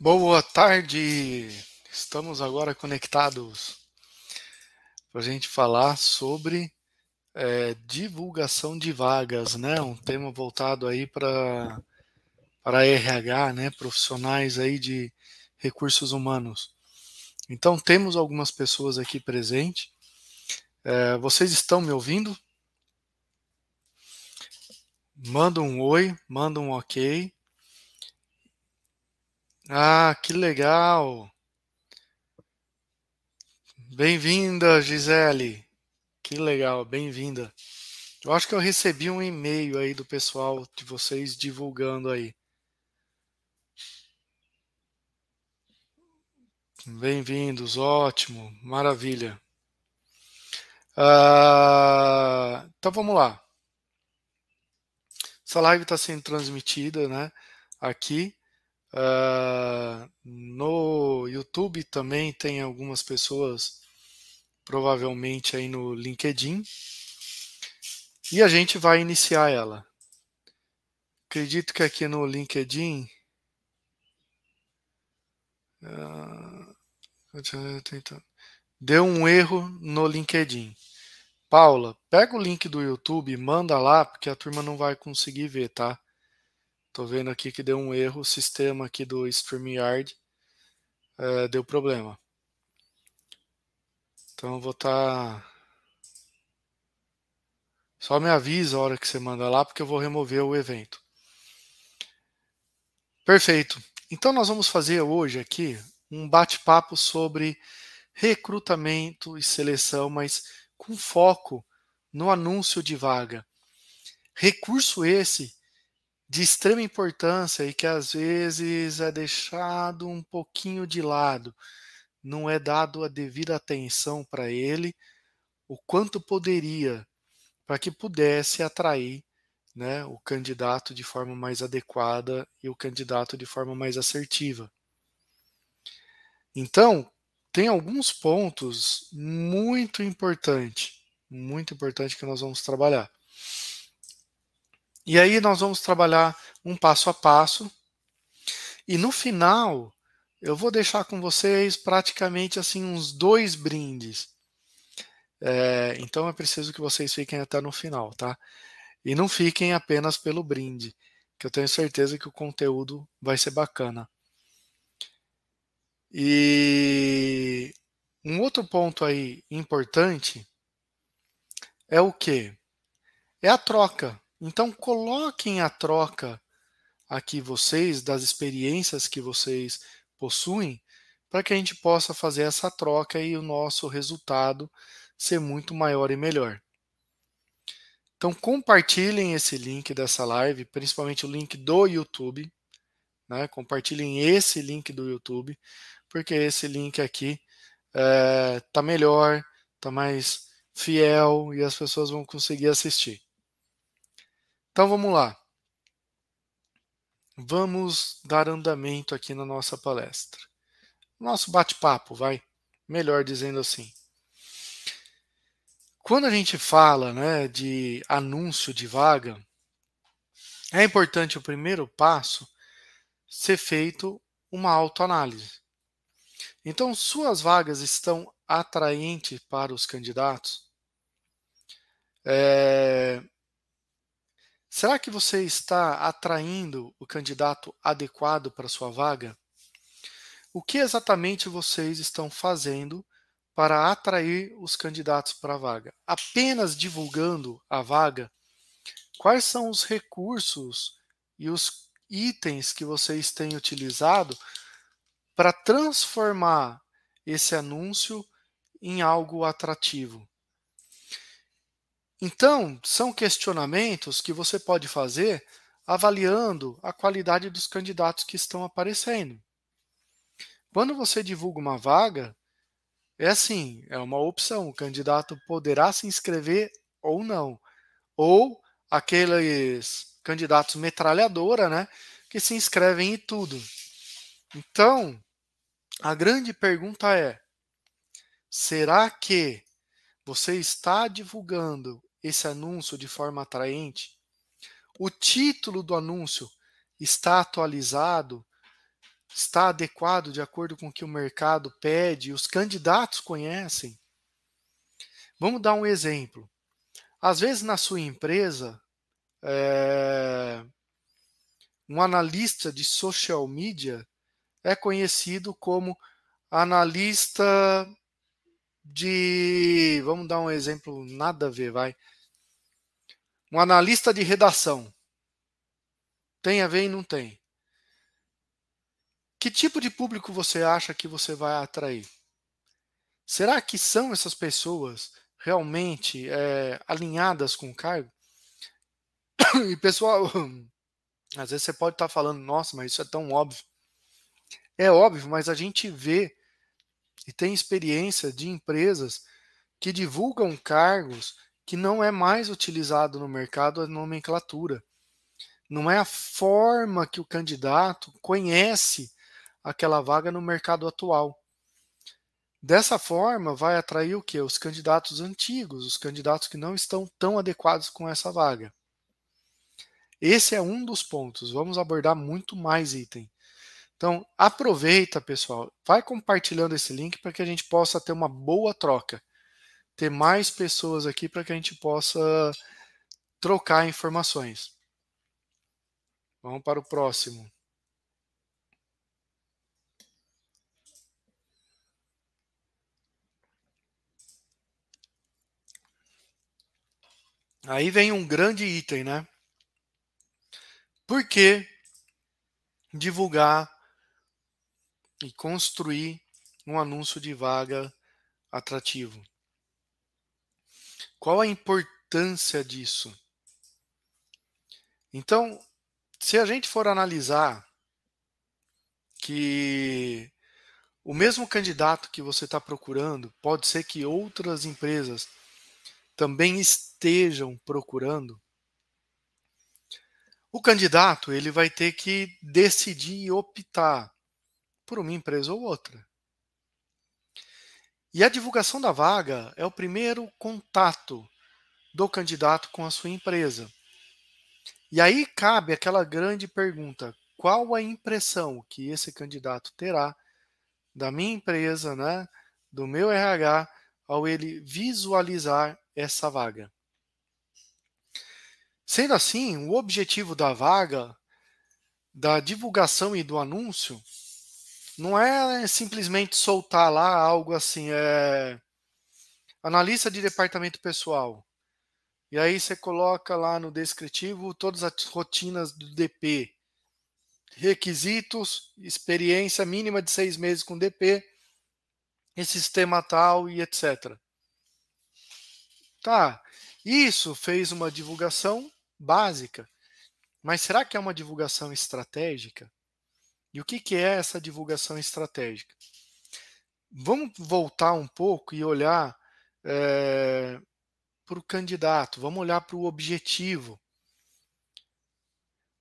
Boa tarde! Estamos agora conectados para a gente falar sobre é, divulgação de vagas, né? Um tema voltado aí para para RH, né? Profissionais aí de recursos humanos. Então temos algumas pessoas aqui presentes. É, vocês estão me ouvindo? Manda um oi, manda um ok. Ah, que legal! Bem-vinda, Gisele. Que legal, bem-vinda. Eu acho que eu recebi um e-mail aí do pessoal de vocês divulgando aí. Bem-vindos, ótimo, maravilha. Ah, então vamos lá. Essa live está sendo transmitida, né? Aqui Uh, no YouTube também tem algumas pessoas, provavelmente aí no LinkedIn. E a gente vai iniciar ela. Acredito que aqui no LinkedIn. Uh, deu um erro no LinkedIn. Paula, pega o link do YouTube e manda lá, porque a turma não vai conseguir ver, tá? Tô vendo aqui que deu um erro, o sistema aqui do StreamYard é, deu problema. Então eu vou estar. Tá... Só me avisa a hora que você manda lá, porque eu vou remover o evento. Perfeito. Então nós vamos fazer hoje aqui um bate-papo sobre recrutamento e seleção, mas com foco no anúncio de vaga. Recurso esse de extrema importância e que às vezes é deixado um pouquinho de lado, não é dado a devida atenção para ele, o quanto poderia, para que pudesse atrair né, o candidato de forma mais adequada e o candidato de forma mais assertiva. Então, tem alguns pontos muito importantes, muito importante que nós vamos trabalhar. E aí nós vamos trabalhar um passo a passo. E no final, eu vou deixar com vocês praticamente assim uns dois brindes. É, então é preciso que vocês fiquem até no final, tá? E não fiquem apenas pelo brinde, que eu tenho certeza que o conteúdo vai ser bacana. E um outro ponto aí importante é o que? É a troca. Então coloquem a troca aqui vocês das experiências que vocês possuem para que a gente possa fazer essa troca e o nosso resultado ser muito maior e melhor. Então compartilhem esse link dessa live, principalmente o link do YouTube, né? Compartilhem esse link do YouTube, porque esse link aqui é, tá melhor, tá mais fiel e as pessoas vão conseguir assistir. Então vamos lá. Vamos dar andamento aqui na nossa palestra. Nosso bate-papo, vai. Melhor dizendo assim. Quando a gente fala né, de anúncio de vaga, é importante o primeiro passo ser feito uma autoanálise. Então, suas vagas estão atraentes para os candidatos? É, Será que você está atraindo o candidato adequado para sua vaga? O que exatamente vocês estão fazendo para atrair os candidatos para a vaga? Apenas divulgando a vaga? Quais são os recursos e os itens que vocês têm utilizado para transformar esse anúncio em algo atrativo? Então, são questionamentos que você pode fazer avaliando a qualidade dos candidatos que estão aparecendo. Quando você divulga uma vaga, é assim, é uma opção, o candidato poderá se inscrever ou não. Ou aqueles candidatos metralhadora, né, que se inscrevem em tudo. Então, a grande pergunta é: será que você está divulgando esse anúncio de forma atraente? O título do anúncio está atualizado está adequado de acordo com o que o mercado pede, os candidatos conhecem. Vamos dar um exemplo. Às vezes, na sua empresa, é, um analista de social media é conhecido como analista de. Vamos dar um exemplo, nada a ver, vai. Um analista de redação. Tem a ver e não tem. Que tipo de público você acha que você vai atrair? Será que são essas pessoas realmente é, alinhadas com o cargo? E pessoal, às vezes você pode estar falando, nossa, mas isso é tão óbvio. É óbvio, mas a gente vê e tem experiência de empresas que divulgam cargos que não é mais utilizado no mercado a nomenclatura. Não é a forma que o candidato conhece aquela vaga no mercado atual. Dessa forma, vai atrair o que? Os candidatos antigos, os candidatos que não estão tão adequados com essa vaga. Esse é um dos pontos. Vamos abordar muito mais item. Então, aproveita, pessoal, vai compartilhando esse link para que a gente possa ter uma boa troca, ter mais pessoas aqui para que a gente possa trocar informações. Vamos para o próximo. Aí vem um grande item, né? Por que divulgar e construir um anúncio de vaga atrativo. Qual a importância disso? Então, se a gente for analisar que o mesmo candidato que você está procurando, pode ser que outras empresas também estejam procurando, o candidato ele vai ter que decidir e optar por uma empresa ou outra. E a divulgação da vaga é o primeiro contato do candidato com a sua empresa. E aí cabe aquela grande pergunta: qual a impressão que esse candidato terá da minha empresa, né, do meu RH, ao ele visualizar essa vaga? Sendo assim, o objetivo da vaga, da divulgação e do anúncio não é simplesmente soltar lá algo assim, é analista de departamento pessoal. E aí você coloca lá no descritivo todas as rotinas do DP. Requisitos, experiência mínima de seis meses com DP, em sistema tal e etc. Tá, isso fez uma divulgação básica, mas será que é uma divulgação estratégica? E o que, que é essa divulgação estratégica? Vamos voltar um pouco e olhar é, para o candidato, vamos olhar para o objetivo.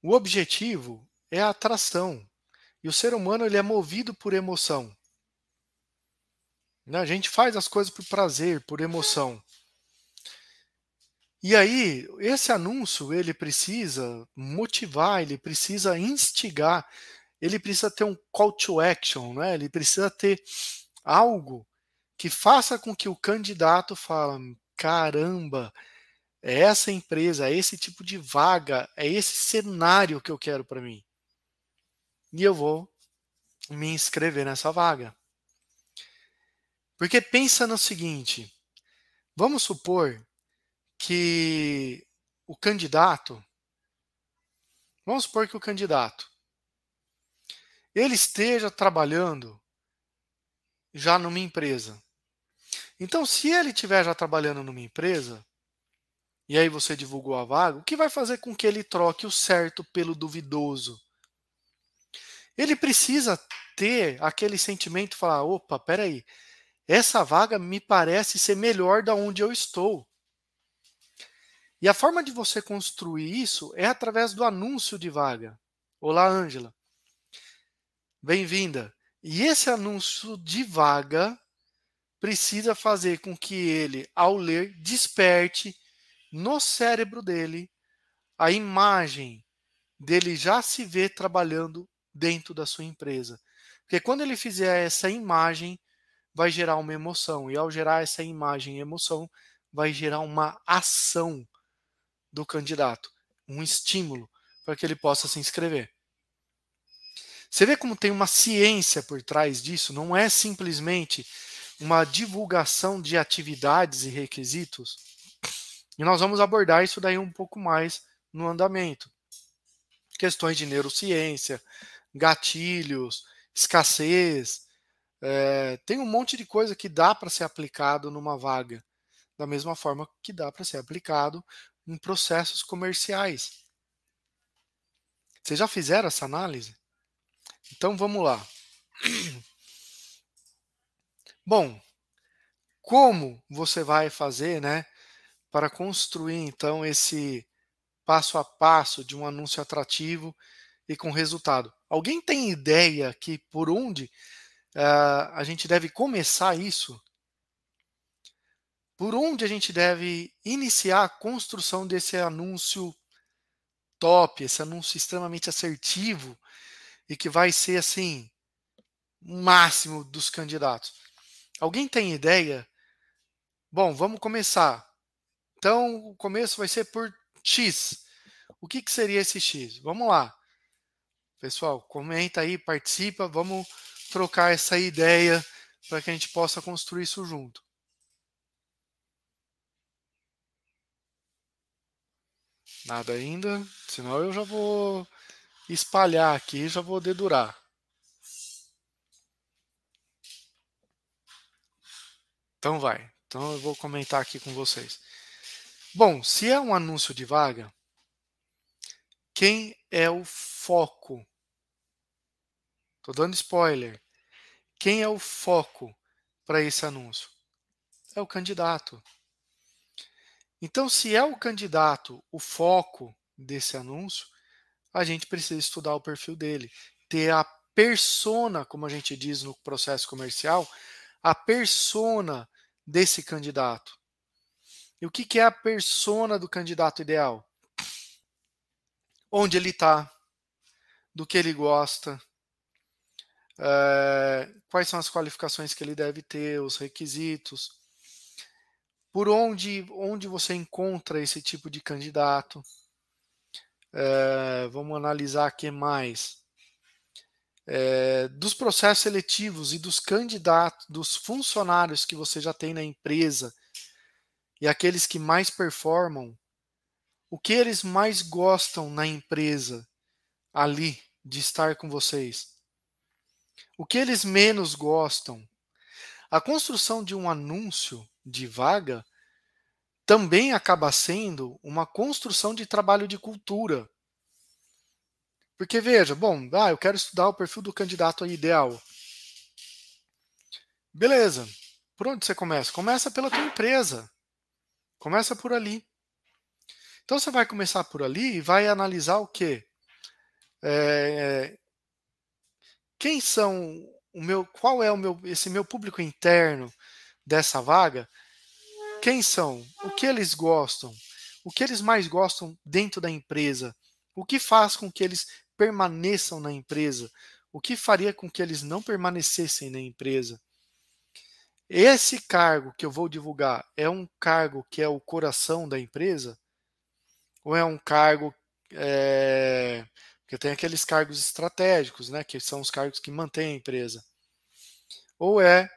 O objetivo é a atração. E o ser humano ele é movido por emoção. Né? A gente faz as coisas por prazer, por emoção. E aí, esse anúncio ele precisa motivar, ele precisa instigar ele precisa ter um call to action, né? ele precisa ter algo que faça com que o candidato fale, caramba, é essa empresa, é esse tipo de vaga, é esse cenário que eu quero para mim. E eu vou me inscrever nessa vaga. Porque pensa no seguinte, vamos supor que o candidato, vamos supor que o candidato ele esteja trabalhando já numa empresa. Então, se ele estiver já trabalhando numa empresa, e aí você divulgou a vaga, o que vai fazer com que ele troque o certo pelo duvidoso? Ele precisa ter aquele sentimento, falar, opa, peraí, essa vaga me parece ser melhor da onde eu estou. E a forma de você construir isso é através do anúncio de vaga. Olá, Ângela. Bem-vinda. E esse anúncio de vaga precisa fazer com que ele, ao ler, desperte no cérebro dele a imagem dele já se ver trabalhando dentro da sua empresa. Porque quando ele fizer essa imagem, vai gerar uma emoção. E ao gerar essa imagem e emoção, vai gerar uma ação do candidato, um estímulo para que ele possa se inscrever. Você vê como tem uma ciência por trás disso, não é simplesmente uma divulgação de atividades e requisitos. E nós vamos abordar isso daí um pouco mais no andamento. Questões de neurociência, gatilhos, escassez. É, tem um monte de coisa que dá para ser aplicado numa vaga, da mesma forma que dá para ser aplicado em processos comerciais. Vocês já fizeram essa análise? Então vamos lá. Bom, como você vai fazer, né, para construir então esse passo a passo de um anúncio atrativo e com resultado? Alguém tem ideia que por onde uh, a gente deve começar isso? Por onde a gente deve iniciar a construção desse anúncio top, esse anúncio extremamente assertivo e que vai ser assim, máximo dos candidatos. Alguém tem ideia? Bom, vamos começar. Então, o começo vai ser por X. O que, que seria esse X? Vamos lá. Pessoal, comenta aí, participa, vamos trocar essa ideia para que a gente possa construir isso junto. Nada ainda, senão eu já vou espalhar aqui, já vou dedurar. Então vai. Então eu vou comentar aqui com vocês. Bom, se é um anúncio de vaga, quem é o foco? Estou dando spoiler. Quem é o foco para esse anúncio? É o candidato. Então, se é o candidato o foco desse anúncio, a gente precisa estudar o perfil dele, ter a persona, como a gente diz no processo comercial, a persona desse candidato. E o que é a persona do candidato ideal? Onde ele está, do que ele gosta, é, quais são as qualificações que ele deve ter, os requisitos, por onde, onde você encontra esse tipo de candidato. É, vamos analisar aqui mais. É, dos processos seletivos e dos candidatos, dos funcionários que você já tem na empresa e aqueles que mais performam, o que eles mais gostam na empresa ali de estar com vocês? O que eles menos gostam? A construção de um anúncio de vaga também acaba sendo uma construção de trabalho de cultura. Porque veja, bom, ah, eu quero estudar o perfil do candidato ideal. Beleza. Por onde você começa? Começa pela tua empresa. Começa por ali. Então você vai começar por ali e vai analisar o quê? É, quem são o meu, qual é o meu, esse meu público interno dessa vaga? Quem são? O que eles gostam? O que eles mais gostam dentro da empresa? O que faz com que eles permaneçam na empresa? O que faria com que eles não permanecessem na empresa? Esse cargo que eu vou divulgar é um cargo que é o coração da empresa? Ou é um cargo. É... Porque tem aqueles cargos estratégicos, né? Que são os cargos que mantêm a empresa. Ou é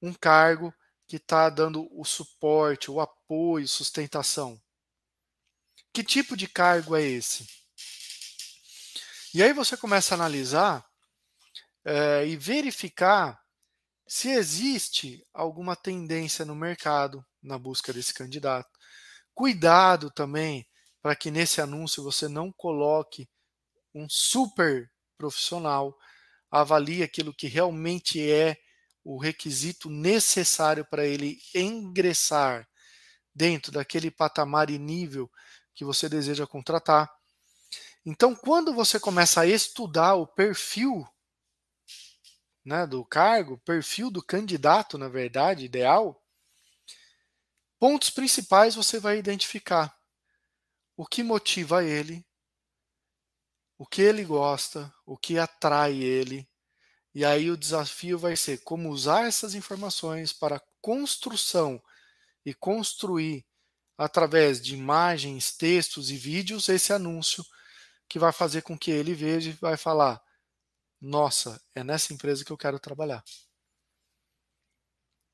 um cargo que está dando o suporte, o apoio, sustentação. Que tipo de cargo é esse? E aí você começa a analisar é, e verificar se existe alguma tendência no mercado na busca desse candidato. Cuidado também para que nesse anúncio você não coloque um super profissional, avalie aquilo que realmente é o requisito necessário para ele ingressar dentro daquele patamar e nível que você deseja contratar. Então, quando você começa a estudar o perfil né, do cargo, perfil do candidato, na verdade, ideal, pontos principais você vai identificar. O que motiva ele, o que ele gosta, o que atrai ele. E aí o desafio vai ser como usar essas informações para construção e construir através de imagens, textos e vídeos esse anúncio que vai fazer com que ele veja e vai falar: "Nossa, é nessa empresa que eu quero trabalhar".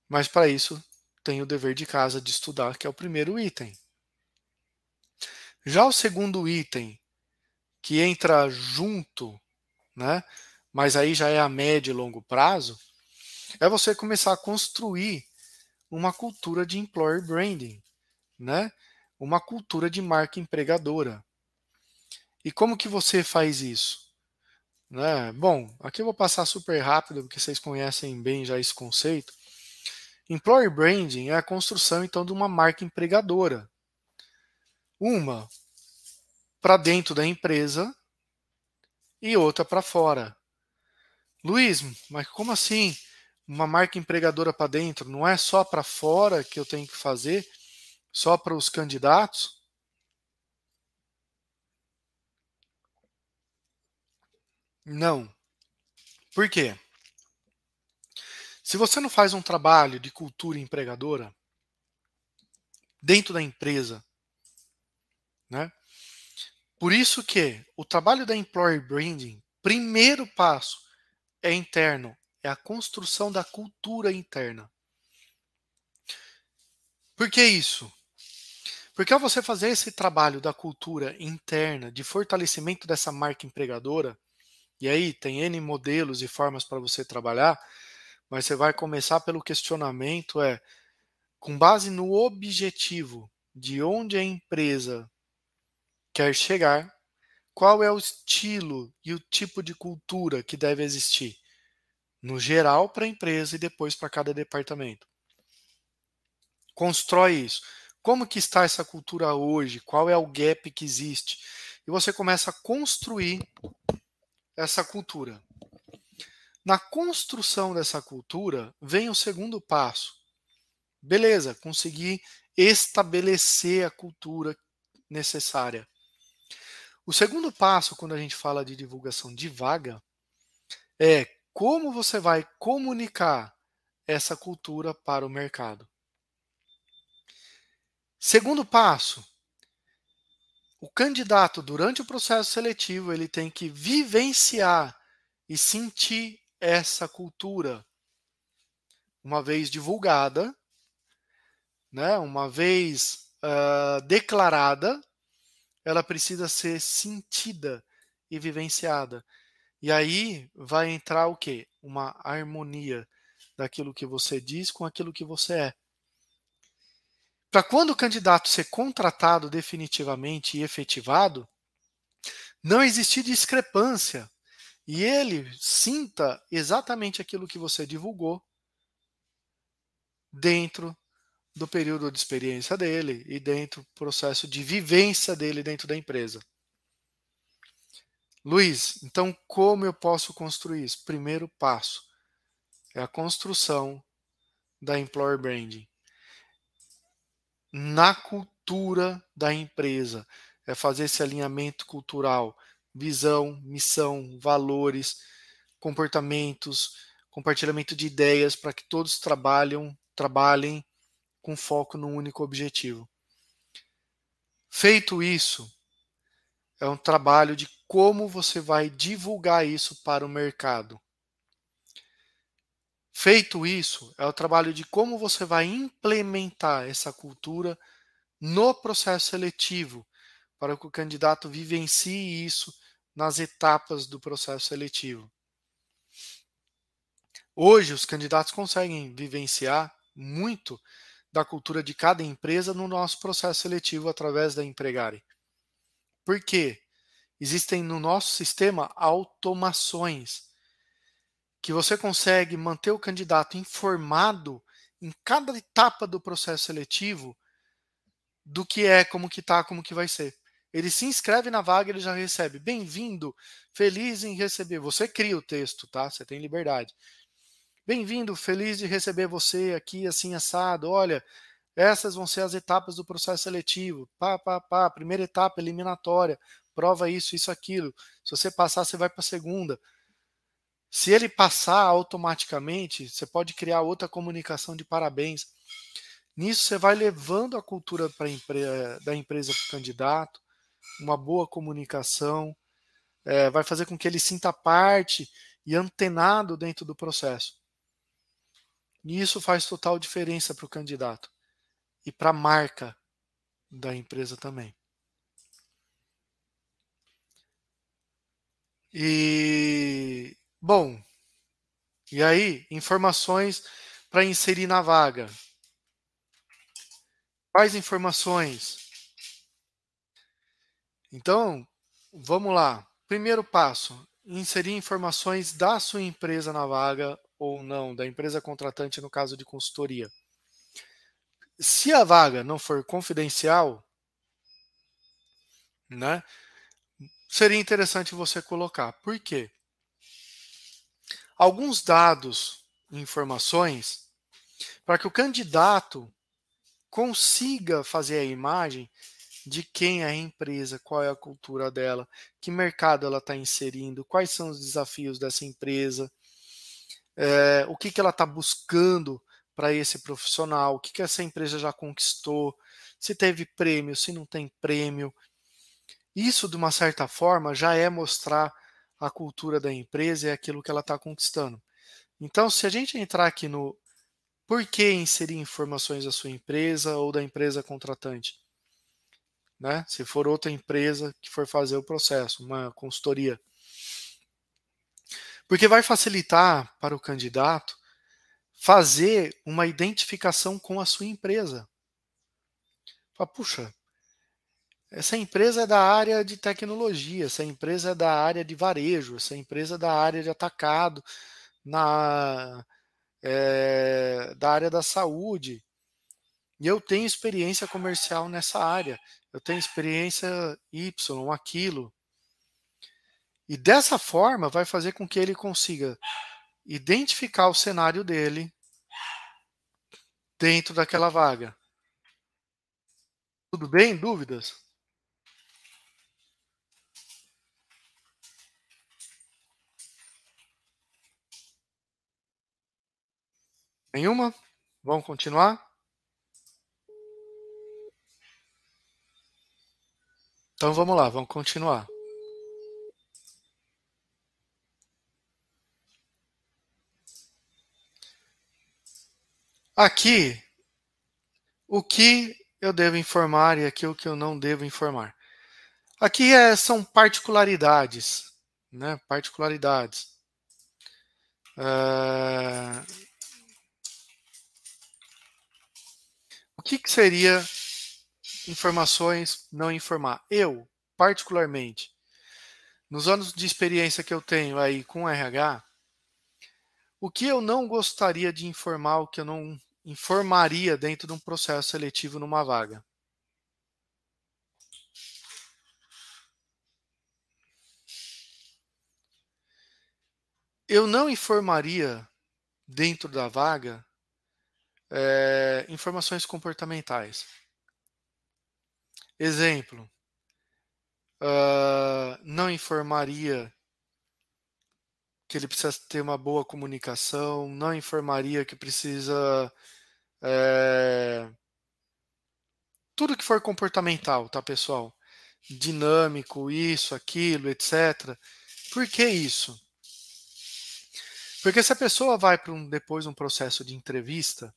Mas para isso tem o dever de casa de estudar, que é o primeiro item. Já o segundo item, que entra junto, né? Mas aí já é a médio e longo prazo, é você começar a construir uma cultura de employer branding, né? Uma cultura de marca empregadora. E como que você faz isso? Né? Bom, aqui eu vou passar super rápido, porque vocês conhecem bem já esse conceito. Employer branding é a construção então de uma marca empregadora. Uma para dentro da empresa e outra para fora. Luiz, mas como assim? Uma marca empregadora para dentro? Não é só para fora que eu tenho que fazer? Só para os candidatos? Não. Por quê? Se você não faz um trabalho de cultura empregadora dentro da empresa, né? Por isso que o trabalho da employer branding, primeiro passo é interno, é a construção da cultura interna. Por que isso? Porque ao você fazer esse trabalho da cultura interna, de fortalecimento dessa marca empregadora, e aí tem N modelos e formas para você trabalhar, mas você vai começar pelo questionamento é com base no objetivo de onde a empresa quer chegar, qual é o estilo e o tipo de cultura que deve existir, no geral para a empresa e depois para cada departamento. Constrói isso. Como que está essa cultura hoje? Qual é o gap que existe? E você começa a construir essa cultura. Na construção dessa cultura vem o segundo passo. Beleza, conseguir estabelecer a cultura necessária. O segundo passo, quando a gente fala de divulgação de vaga, é como você vai comunicar essa cultura para o mercado. Segundo passo, o candidato durante o processo seletivo ele tem que vivenciar e sentir essa cultura uma vez divulgada, né, uma vez uh, declarada ela precisa ser sentida e vivenciada. E aí vai entrar o quê? Uma harmonia daquilo que você diz com aquilo que você é. Para quando o candidato ser contratado definitivamente e efetivado, não existir discrepância e ele sinta exatamente aquilo que você divulgou dentro do período de experiência dele e dentro do processo de vivência dele dentro da empresa. Luiz, então como eu posso construir isso? Primeiro passo é a construção da employer branding. Na cultura da empresa, é fazer esse alinhamento cultural, visão, missão, valores, comportamentos, compartilhamento de ideias para que todos trabalham, trabalhem com foco num único objetivo. Feito isso, é um trabalho de como você vai divulgar isso para o mercado. Feito isso, é o trabalho de como você vai implementar essa cultura no processo seletivo, para que o candidato vivencie isso nas etapas do processo seletivo. Hoje, os candidatos conseguem vivenciar muito da cultura de cada empresa no nosso processo seletivo através da Empregare. Por quê? Existem no nosso sistema automações que você consegue manter o candidato informado em cada etapa do processo seletivo do que é, como que tá, como que vai ser. Ele se inscreve na vaga, ele já recebe bem-vindo, feliz em receber. Você cria o texto, tá? Você tem liberdade. Bem-vindo, feliz de receber você aqui assim assado. Olha, essas vão ser as etapas do processo seletivo. Pá, pá, pá. Primeira etapa eliminatória. prova isso, isso, aquilo. Se você passar, você vai para a segunda. Se ele passar automaticamente, você pode criar outra comunicação de parabéns. Nisso você vai levando a cultura empre da empresa para o candidato, uma boa comunicação, é, vai fazer com que ele sinta parte e antenado dentro do processo. E isso faz total diferença para o candidato e para a marca da empresa também. E bom, e aí informações para inserir na vaga. Quais informações? Então, vamos lá. Primeiro passo: inserir informações da sua empresa na vaga ou não, da empresa contratante no caso de consultoria. Se a vaga não for confidencial, né, seria interessante você colocar. Por quê? Alguns dados informações para que o candidato consiga fazer a imagem de quem é a empresa, qual é a cultura dela, que mercado ela está inserindo, quais são os desafios dessa empresa, é, o que, que ela está buscando para esse profissional, o que, que essa empresa já conquistou, se teve prêmio, se não tem prêmio. Isso, de uma certa forma, já é mostrar a cultura da empresa e aquilo que ela está conquistando. Então, se a gente entrar aqui no por que inserir informações da sua empresa ou da empresa contratante, né? Se for outra empresa que for fazer o processo, uma consultoria. Porque vai facilitar para o candidato fazer uma identificação com a sua empresa. Fala, puxa, essa empresa é da área de tecnologia, essa empresa é da área de varejo, essa empresa é da área de atacado, na, é, da área da saúde. E eu tenho experiência comercial nessa área eu tenho experiência Y, aquilo. E dessa forma vai fazer com que ele consiga identificar o cenário dele dentro daquela vaga. Tudo bem? Dúvidas? Nenhuma? Vamos continuar? Então vamos lá, vamos continuar. Aqui, o que eu devo informar e aqui o que eu não devo informar. Aqui é, são particularidades, né? Particularidades. Uh, o que, que seria informações, não informar. Eu, particularmente, nos anos de experiência que eu tenho aí com RH, o que eu não gostaria de informar, o que eu não informaria dentro de um processo seletivo numa vaga? Eu não informaria dentro da vaga é, informações comportamentais. Exemplo, uh, não informaria que ele precisa ter uma boa comunicação, não informaria que precisa. É, tudo que for comportamental, tá, pessoal? Dinâmico, isso, aquilo, etc. Por que isso? Porque se a pessoa vai para um, depois um processo de entrevista,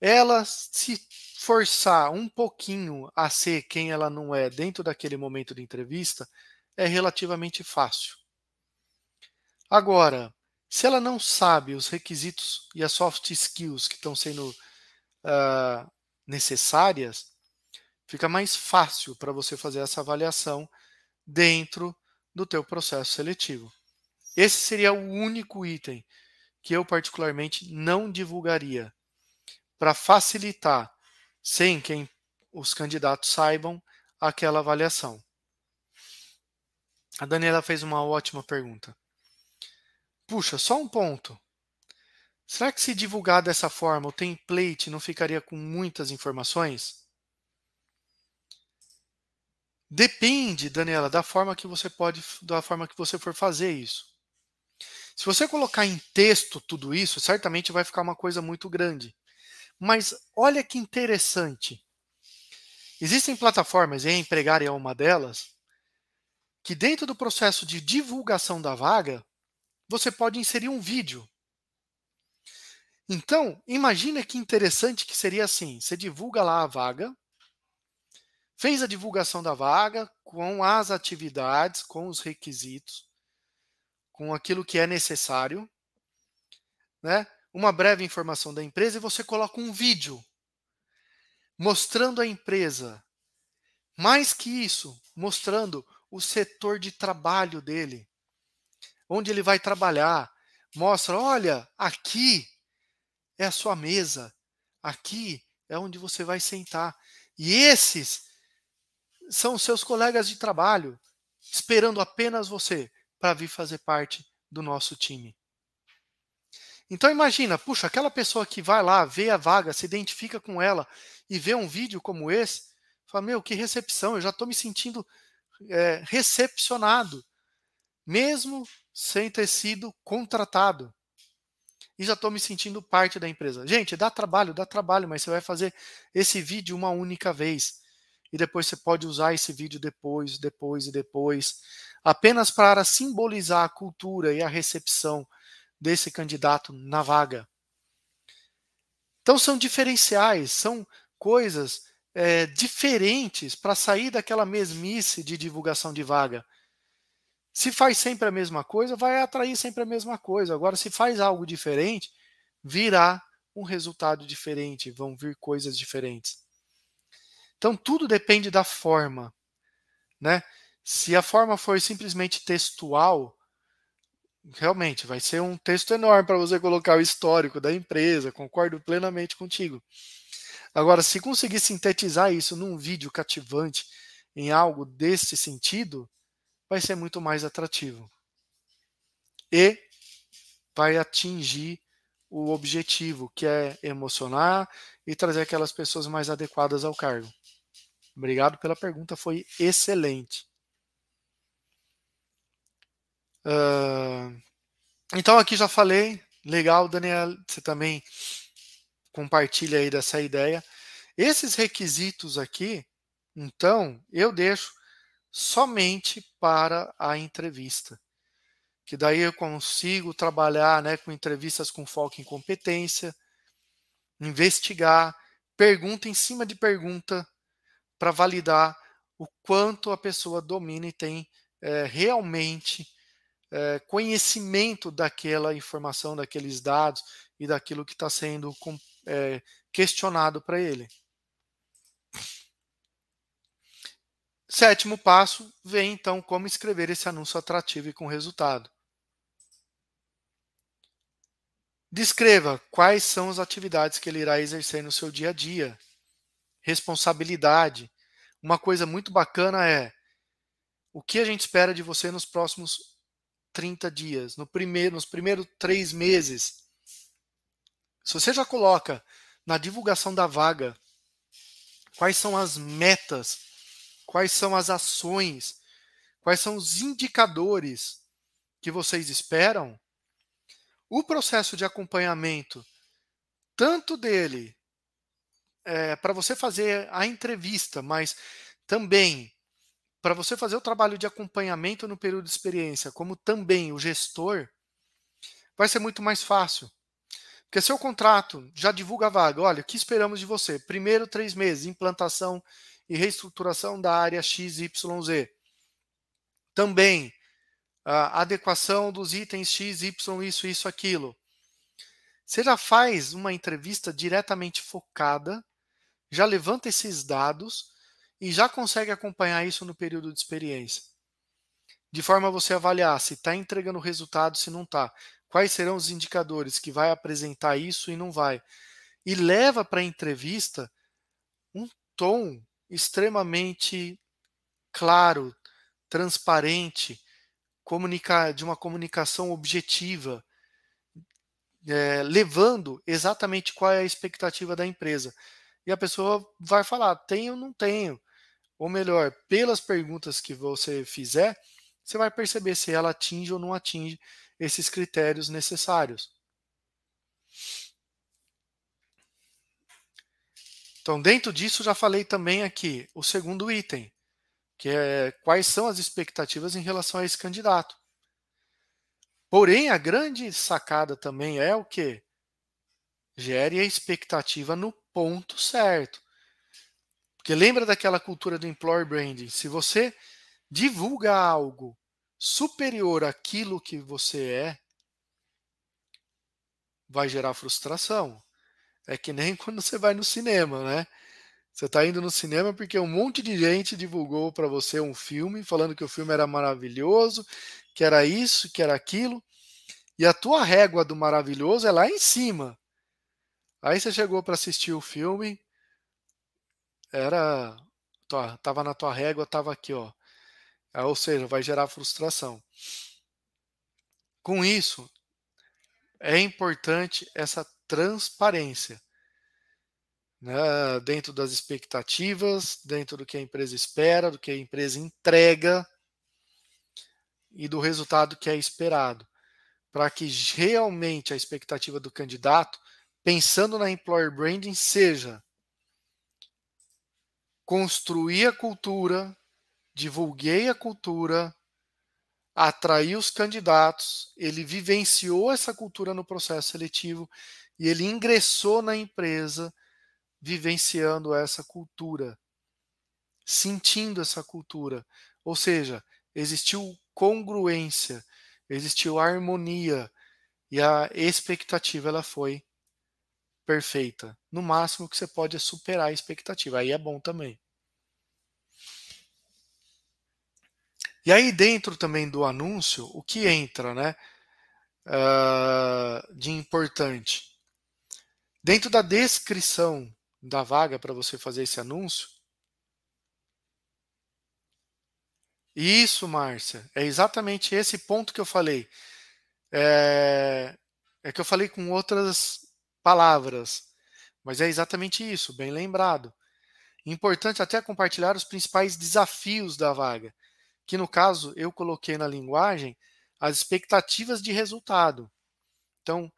ela se forçar um pouquinho a ser quem ela não é dentro daquele momento de entrevista é relativamente fácil. Agora, se ela não sabe os requisitos e as soft skills que estão sendo uh, necessárias, fica mais fácil para você fazer essa avaliação dentro do teu processo seletivo. Esse seria o único item que eu particularmente não divulgaria para facilitar sem que os candidatos saibam aquela avaliação. A Daniela fez uma ótima pergunta. Puxa, só um ponto. Será que se divulgar dessa forma o template não ficaria com muitas informações? Depende, Daniela, da forma que você pode, da forma que você for fazer isso. Se você colocar em texto tudo isso, certamente vai ficar uma coisa muito grande. Mas olha que interessante. Existem plataformas, e a Empregar é uma delas, que dentro do processo de divulgação da vaga, você pode inserir um vídeo. Então, imagina que interessante que seria assim: você divulga lá a vaga, fez a divulgação da vaga com as atividades, com os requisitos, com aquilo que é necessário, né? uma breve informação da empresa e você coloca um vídeo mostrando a empresa. Mais que isso, mostrando o setor de trabalho dele, onde ele vai trabalhar. Mostra, olha, aqui é a sua mesa, aqui é onde você vai sentar. E esses são seus colegas de trabalho, esperando apenas você para vir fazer parte do nosso time. Então imagina, puxa, aquela pessoa que vai lá, vê a vaga, se identifica com ela e vê um vídeo como esse, fala, meu, que recepção, eu já estou me sentindo é, recepcionado, mesmo sem ter sido contratado. E já estou me sentindo parte da empresa. Gente, dá trabalho, dá trabalho, mas você vai fazer esse vídeo uma única vez. E depois você pode usar esse vídeo depois, depois e depois, apenas para simbolizar a cultura e a recepção desse candidato na vaga. Então são diferenciais, são coisas é, diferentes para sair daquela mesmice de divulgação de vaga. Se faz sempre a mesma coisa, vai atrair sempre a mesma coisa. Agora, se faz algo diferente, virá um resultado diferente, vão vir coisas diferentes. Então, tudo depende da forma. Né? Se a forma for simplesmente textual, realmente vai ser um texto enorme para você colocar o histórico da empresa, concordo plenamente contigo. Agora, se conseguir sintetizar isso num vídeo cativante, em algo desse sentido, vai ser muito mais atrativo. E vai atingir o objetivo, que é emocionar e trazer aquelas pessoas mais adequadas ao cargo. Obrigado pela pergunta, foi excelente. Uh, então aqui já falei, legal, Daniel, você também compartilha aí dessa ideia. Esses requisitos aqui, então, eu deixo somente para a entrevista. Que daí eu consigo trabalhar né, com entrevistas com foco em competência, investigar, pergunta em cima de pergunta, para validar o quanto a pessoa domina e tem é, realmente é, conhecimento daquela informação, daqueles dados e daquilo que está sendo é, questionado para ele. Sétimo passo, vem então como escrever esse anúncio atrativo e com resultado. Descreva quais são as atividades que ele irá exercer no seu dia a dia. Responsabilidade. Uma coisa muito bacana é o que a gente espera de você nos próximos 30 dias, no primeiro, nos primeiros três meses. Se você já coloca na divulgação da vaga quais são as metas, quais são as ações, quais são os indicadores que vocês esperam, o processo de acompanhamento, tanto dele, é, para você fazer a entrevista, mas também para você fazer o trabalho de acompanhamento no período de experiência, como também o gestor, vai ser muito mais fácil. Porque seu contrato já divulga a vaga. Olha, o que esperamos de você? Primeiro três meses, implantação e reestruturação da área XYZ. Também a adequação dos itens X, Y, isso, isso, aquilo. Você já faz uma entrevista diretamente focada, já levanta esses dados e já consegue acompanhar isso no período de experiência. De forma a você avaliar se está entregando resultado, se não está. Quais serão os indicadores que vai apresentar isso e não vai. E leva para a entrevista um tom extremamente claro, transparente, comunicar, de uma comunicação objetiva, é, levando exatamente qual é a expectativa da empresa. E a pessoa vai falar: tenho ou não tenho ou melhor, pelas perguntas que você fizer, você vai perceber se ela atinge ou não atinge esses critérios necessários. Então, dentro disso, já falei também aqui o segundo item, que é quais são as expectativas em relação a esse candidato. Porém, a grande sacada também é o que? Gere a expectativa no ponto certo. Porque lembra daquela cultura do employer branding? Se você divulga algo superior àquilo que você é, vai gerar frustração. É que nem quando você vai no cinema, né? Você está indo no cinema porque um monte de gente divulgou para você um filme, falando que o filme era maravilhoso, que era isso, que era aquilo, e a tua régua do maravilhoso é lá em cima. Aí você chegou para assistir o filme, era, tava na tua régua, tava aqui, ó. Ou seja, vai gerar frustração. Com isso, é importante essa transparência né, dentro das expectativas, dentro do que a empresa espera, do que a empresa entrega e do resultado que é esperado, para que realmente a expectativa do candidato, pensando na employer branding, seja construir a cultura, divulguei a cultura, atrair os candidatos, ele vivenciou essa cultura no processo seletivo e ele ingressou na empresa vivenciando essa cultura, sentindo essa cultura. Ou seja, existiu congruência, existiu harmonia e a expectativa ela foi perfeita. No máximo que você pode é superar a expectativa. Aí é bom também. E aí dentro também do anúncio, o que entra, né, uh, de importante? Dentro da descrição da vaga para você fazer esse anúncio. Isso, Márcia, é exatamente esse ponto que eu falei. É, é que eu falei com outras palavras, mas é exatamente isso, bem lembrado. Importante até compartilhar os principais desafios da vaga que no caso eu coloquei na linguagem as expectativas de resultado. Então,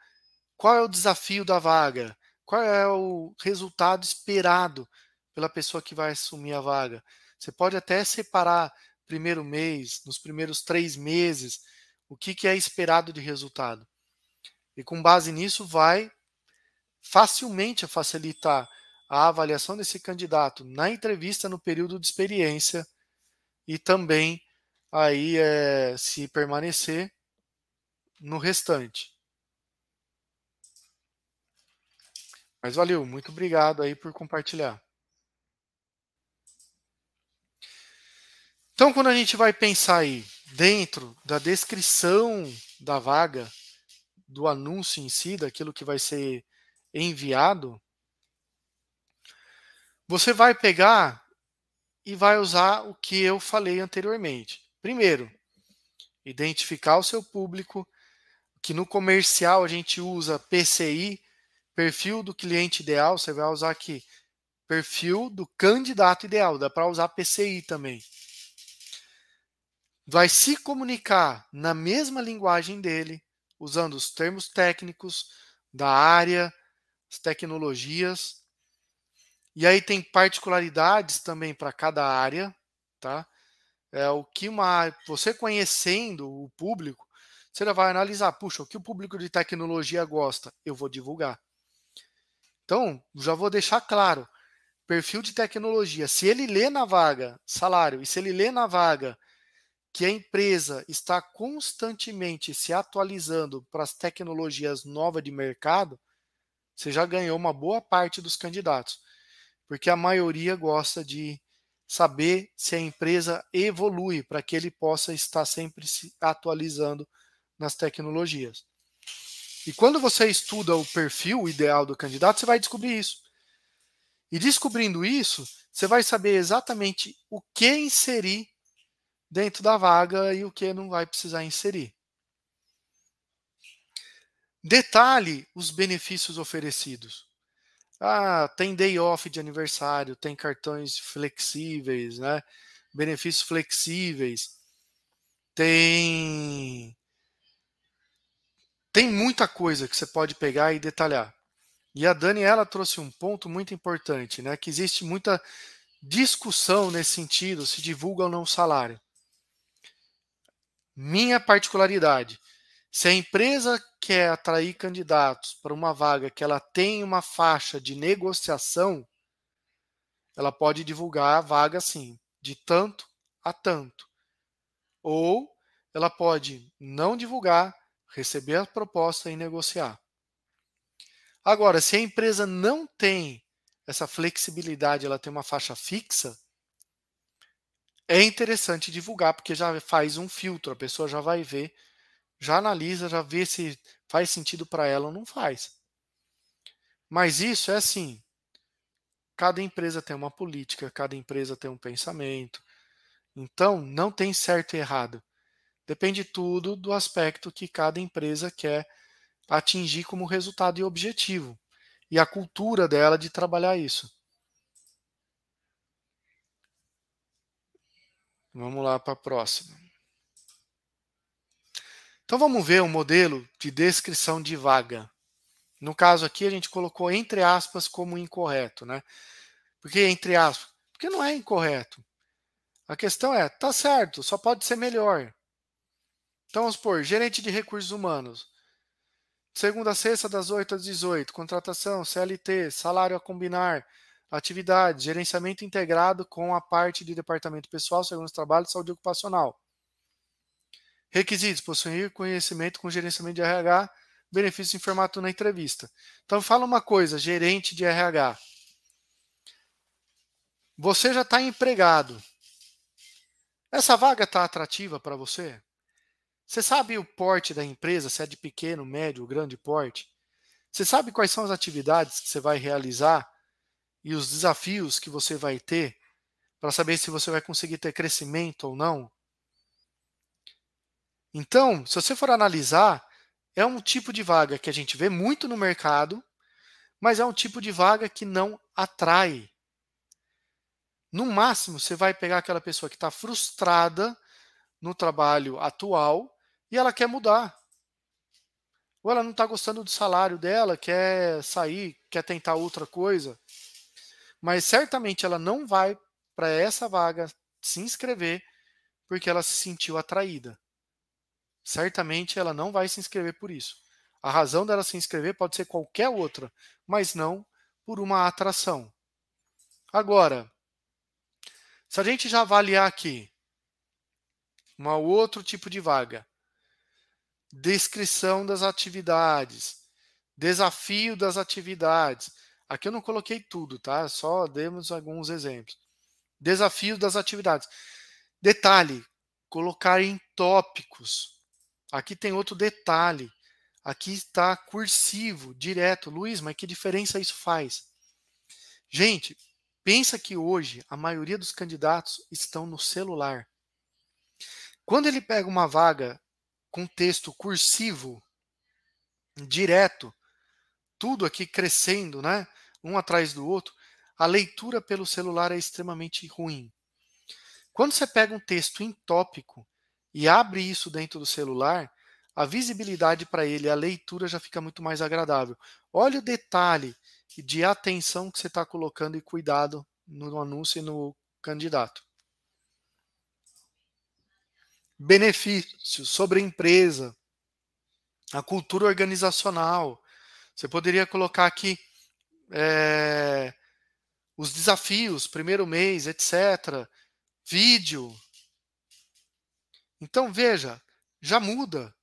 qual é o desafio da vaga? Qual é o resultado esperado pela pessoa que vai assumir a vaga? Você pode até separar primeiro mês, nos primeiros três meses, o que, que é esperado de resultado. E com base nisso, vai facilmente facilitar a avaliação desse candidato na entrevista no período de experiência e também aí é, se permanecer no restante. Mas valeu, muito obrigado aí por compartilhar. Então, quando a gente vai pensar aí dentro da descrição da vaga, do anúncio em si, daquilo que vai ser enviado, você vai pegar e vai usar o que eu falei anteriormente. Primeiro, identificar o seu público, que no comercial a gente usa PCI, perfil do cliente ideal, você vai usar aqui perfil do candidato ideal, dá para usar PCI também. Vai se comunicar na mesma linguagem dele, usando os termos técnicos da área, as tecnologias, e aí tem particularidades também para cada área, tá? É o que uma você conhecendo o público, você vai analisar, puxa, o que o público de tecnologia gosta, eu vou divulgar. Então, já vou deixar claro, perfil de tecnologia, se ele lê na vaga salário e se ele lê na vaga que a empresa está constantemente se atualizando para as tecnologias novas de mercado, você já ganhou uma boa parte dos candidatos porque a maioria gosta de saber se a empresa evolui para que ele possa estar sempre se atualizando nas tecnologias. E quando você estuda o perfil ideal do candidato, você vai descobrir isso. E descobrindo isso, você vai saber exatamente o que inserir dentro da vaga e o que não vai precisar inserir. Detalhe os benefícios oferecidos. Ah, tem day off de aniversário, tem cartões flexíveis, né? Benefícios flexíveis. Tem tem muita coisa que você pode pegar e detalhar. E a Dani ela trouxe um ponto muito importante, né? Que existe muita discussão nesse sentido, se divulga ou não o salário. Minha particularidade, se a empresa quer atrair candidatos para uma vaga que ela tem uma faixa de negociação, ela pode divulgar a vaga assim, de tanto a tanto. Ou ela pode não divulgar, receber a proposta e negociar. Agora, se a empresa não tem essa flexibilidade, ela tem uma faixa fixa, é interessante divulgar, porque já faz um filtro, a pessoa já vai ver já analisa, já vê se faz sentido para ela ou não faz. Mas isso é assim: cada empresa tem uma política, cada empresa tem um pensamento. Então, não tem certo e errado. Depende tudo do aspecto que cada empresa quer atingir como resultado e objetivo. E a cultura dela de trabalhar isso. Vamos lá para a próxima. Então vamos ver um modelo de descrição de vaga. No caso aqui a gente colocou entre aspas como incorreto, né? Por que entre aspas? Porque não é incorreto. A questão é, tá certo, só pode ser melhor. Então vamos supor, gerente de recursos humanos. Segunda a sexta, das 8 às 18, contratação, CLT, salário a combinar, atividade, gerenciamento integrado com a parte de departamento pessoal, segundo trabalho e saúde ocupacional. Requisitos: possuir conhecimento com gerenciamento de RH, benefícios em formato na entrevista. Então, fala uma coisa, gerente de RH. Você já está empregado. Essa vaga está atrativa para você? Você sabe o porte da empresa, se é de pequeno, médio, grande porte? Você sabe quais são as atividades que você vai realizar e os desafios que você vai ter para saber se você vai conseguir ter crescimento ou não? Então, se você for analisar, é um tipo de vaga que a gente vê muito no mercado, mas é um tipo de vaga que não atrai. No máximo, você vai pegar aquela pessoa que está frustrada no trabalho atual e ela quer mudar. Ou ela não está gostando do salário dela, quer sair, quer tentar outra coisa. Mas certamente ela não vai para essa vaga se inscrever porque ela se sentiu atraída certamente ela não vai se inscrever por isso. A razão dela se inscrever pode ser qualquer outra, mas não por uma atração. Agora, se a gente já avaliar aqui um outro tipo de vaga, descrição das atividades, desafio das atividades. Aqui eu não coloquei tudo, tá? Só demos alguns exemplos. Desafio das atividades. Detalhe: colocar em tópicos. Aqui tem outro detalhe. Aqui está cursivo, direto. Luiz, mas que diferença isso faz? Gente, pensa que hoje a maioria dos candidatos estão no celular. Quando ele pega uma vaga com texto cursivo, direto, tudo aqui crescendo, né? Um atrás do outro, a leitura pelo celular é extremamente ruim. Quando você pega um texto em tópico, e abre isso dentro do celular, a visibilidade para ele, a leitura já fica muito mais agradável. Olha o detalhe de atenção que você está colocando e cuidado no anúncio e no candidato. Benefícios sobre a empresa, a cultura organizacional. Você poderia colocar aqui é, os desafios, primeiro mês, etc. Vídeo, então veja, já muda.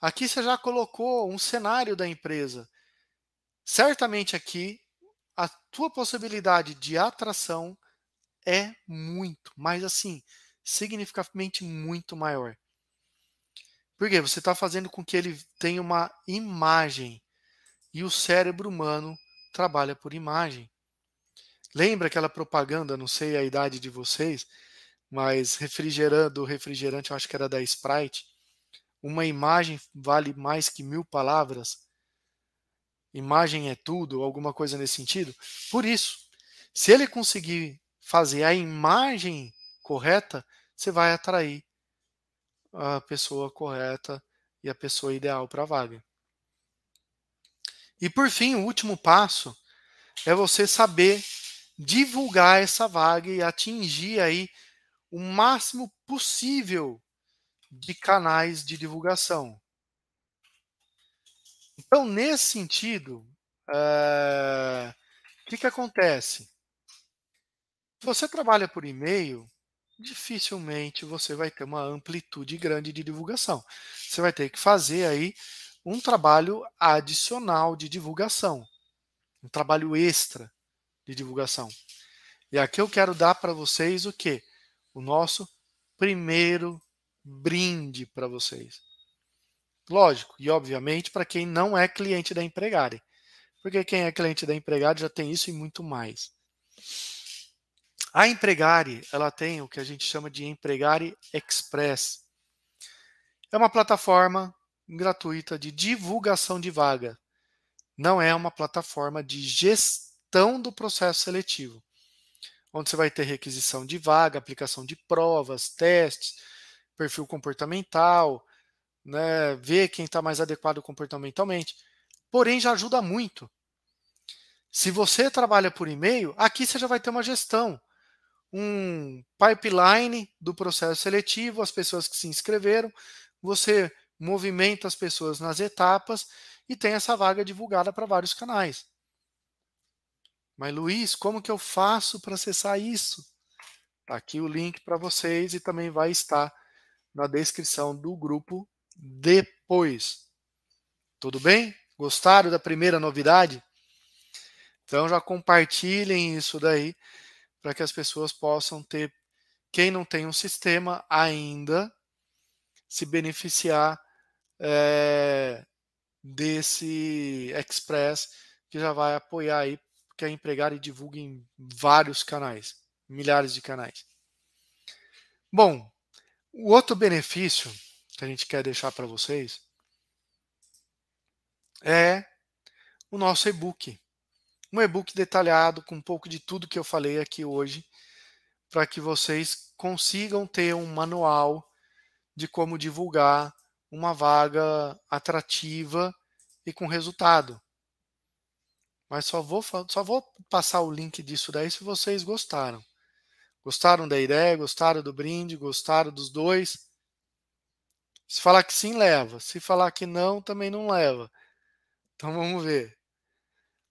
Aqui você já colocou um cenário da empresa. Certamente aqui a tua possibilidade de atração é muito, mas assim, significativamente muito maior. Porque você está fazendo com que ele tenha uma imagem. E o cérebro humano trabalha por imagem. Lembra aquela propaganda, não sei a idade de vocês, mas refrigerando refrigerante, eu acho que era da Sprite, uma imagem vale mais que mil palavras. imagem é tudo, alguma coisa nesse sentido. Por isso, se ele conseguir fazer a imagem correta, você vai atrair a pessoa correta e a pessoa ideal para a vaga. E por fim, o último passo é você saber divulgar essa vaga e atingir aí o máximo possível de canais de divulgação. Então, nesse sentido, é... o que, que acontece? Se você trabalha por e-mail, dificilmente você vai ter uma amplitude grande de divulgação. Você vai ter que fazer aí um trabalho adicional de divulgação, um trabalho extra de divulgação. E aqui eu quero dar para vocês o que? O nosso primeiro brinde para vocês. Lógico, e obviamente para quem não é cliente da Empregare. Porque quem é cliente da Empregare já tem isso e muito mais. A Empregare, ela tem o que a gente chama de Empregare Express. É uma plataforma gratuita de divulgação de vaga. Não é uma plataforma de gestão do processo seletivo, onde você vai ter requisição de vaga, aplicação de provas, testes, perfil comportamental, né, ver quem está mais adequado comportamentalmente. Porém, já ajuda muito. Se você trabalha por e-mail, aqui você já vai ter uma gestão um pipeline do processo seletivo, as pessoas que se inscreveram, você movimenta as pessoas nas etapas e tem essa vaga divulgada para vários canais. Mas Luiz, como que eu faço para acessar isso? Tá aqui o link para vocês e também vai estar na descrição do grupo depois. Tudo bem? Gostaram da primeira novidade? Então já compartilhem isso daí para que as pessoas possam ter, quem não tem um sistema ainda, se beneficiar é, desse Express que já vai apoiar aí, que é empregar e divulga em vários canais, milhares de canais. Bom, o outro benefício que a gente quer deixar para vocês é o nosso e-book um e-book detalhado com um pouco de tudo que eu falei aqui hoje, para que vocês consigam ter um manual de como divulgar uma vaga atrativa e com resultado. Mas só vou, só vou passar o link disso daí se vocês gostaram. Gostaram da ideia? Gostaram do brinde? Gostaram dos dois? Se falar que sim, leva. Se falar que não, também não leva. Então vamos ver.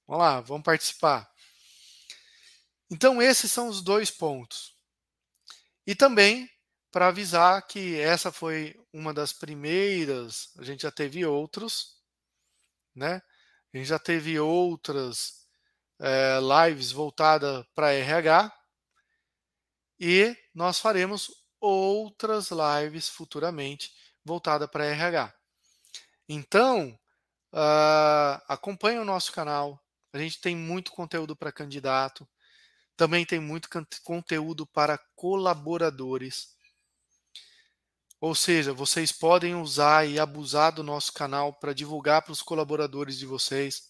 Vamos lá, vamos participar. Então, esses são os dois pontos. E também para avisar que essa foi uma das primeiras, a gente já teve outros, né? A gente já teve outras é, lives voltadas para RH e nós faremos outras lives futuramente voltadas para RH. Então, uh, acompanhe o nosso canal, a gente tem muito conteúdo para candidato, também tem muito conteúdo para colaboradores. Ou seja, vocês podem usar e abusar do nosso canal para divulgar para os colaboradores de vocês.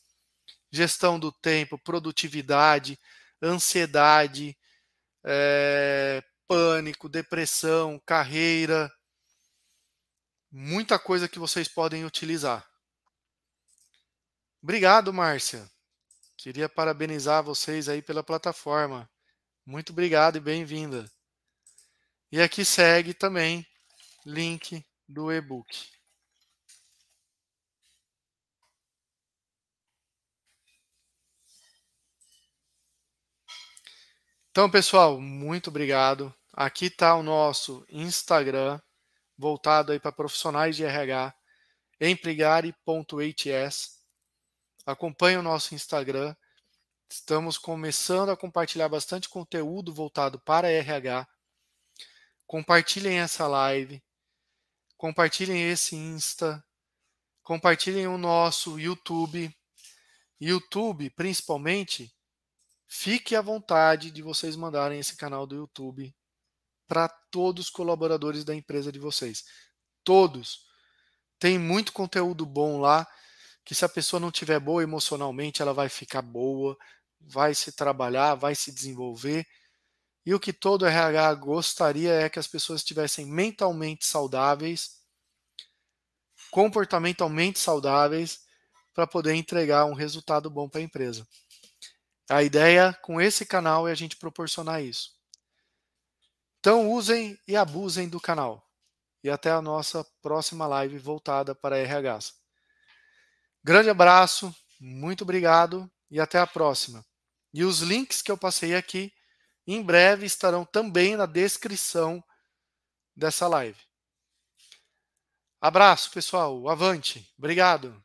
Gestão do tempo, produtividade, ansiedade, é, pânico, depressão, carreira. Muita coisa que vocês podem utilizar. Obrigado, Márcia. Queria parabenizar vocês aí pela plataforma. Muito obrigado e bem-vinda. E aqui segue também link do e-book. Então, pessoal, muito obrigado. Aqui está o nosso Instagram, voltado aí para profissionais de RH, empregare.hs. Acompanhe o nosso Instagram. Estamos começando a compartilhar bastante conteúdo voltado para RH. Compartilhem essa live. Compartilhem esse Insta. Compartilhem o nosso YouTube. YouTube, principalmente, fique à vontade de vocês mandarem esse canal do YouTube para todos os colaboradores da empresa de vocês. Todos. Tem muito conteúdo bom lá que se a pessoa não tiver boa emocionalmente, ela vai ficar boa, vai se trabalhar, vai se desenvolver. E o que todo RH gostaria é que as pessoas estivessem mentalmente saudáveis, comportamentalmente saudáveis, para poder entregar um resultado bom para a empresa. A ideia com esse canal é a gente proporcionar isso. Então usem e abusem do canal. E até a nossa próxima live voltada para RH. Grande abraço, muito obrigado e até a próxima. E os links que eu passei aqui, em breve estarão também na descrição dessa live. Abraço, pessoal. Avante. Obrigado.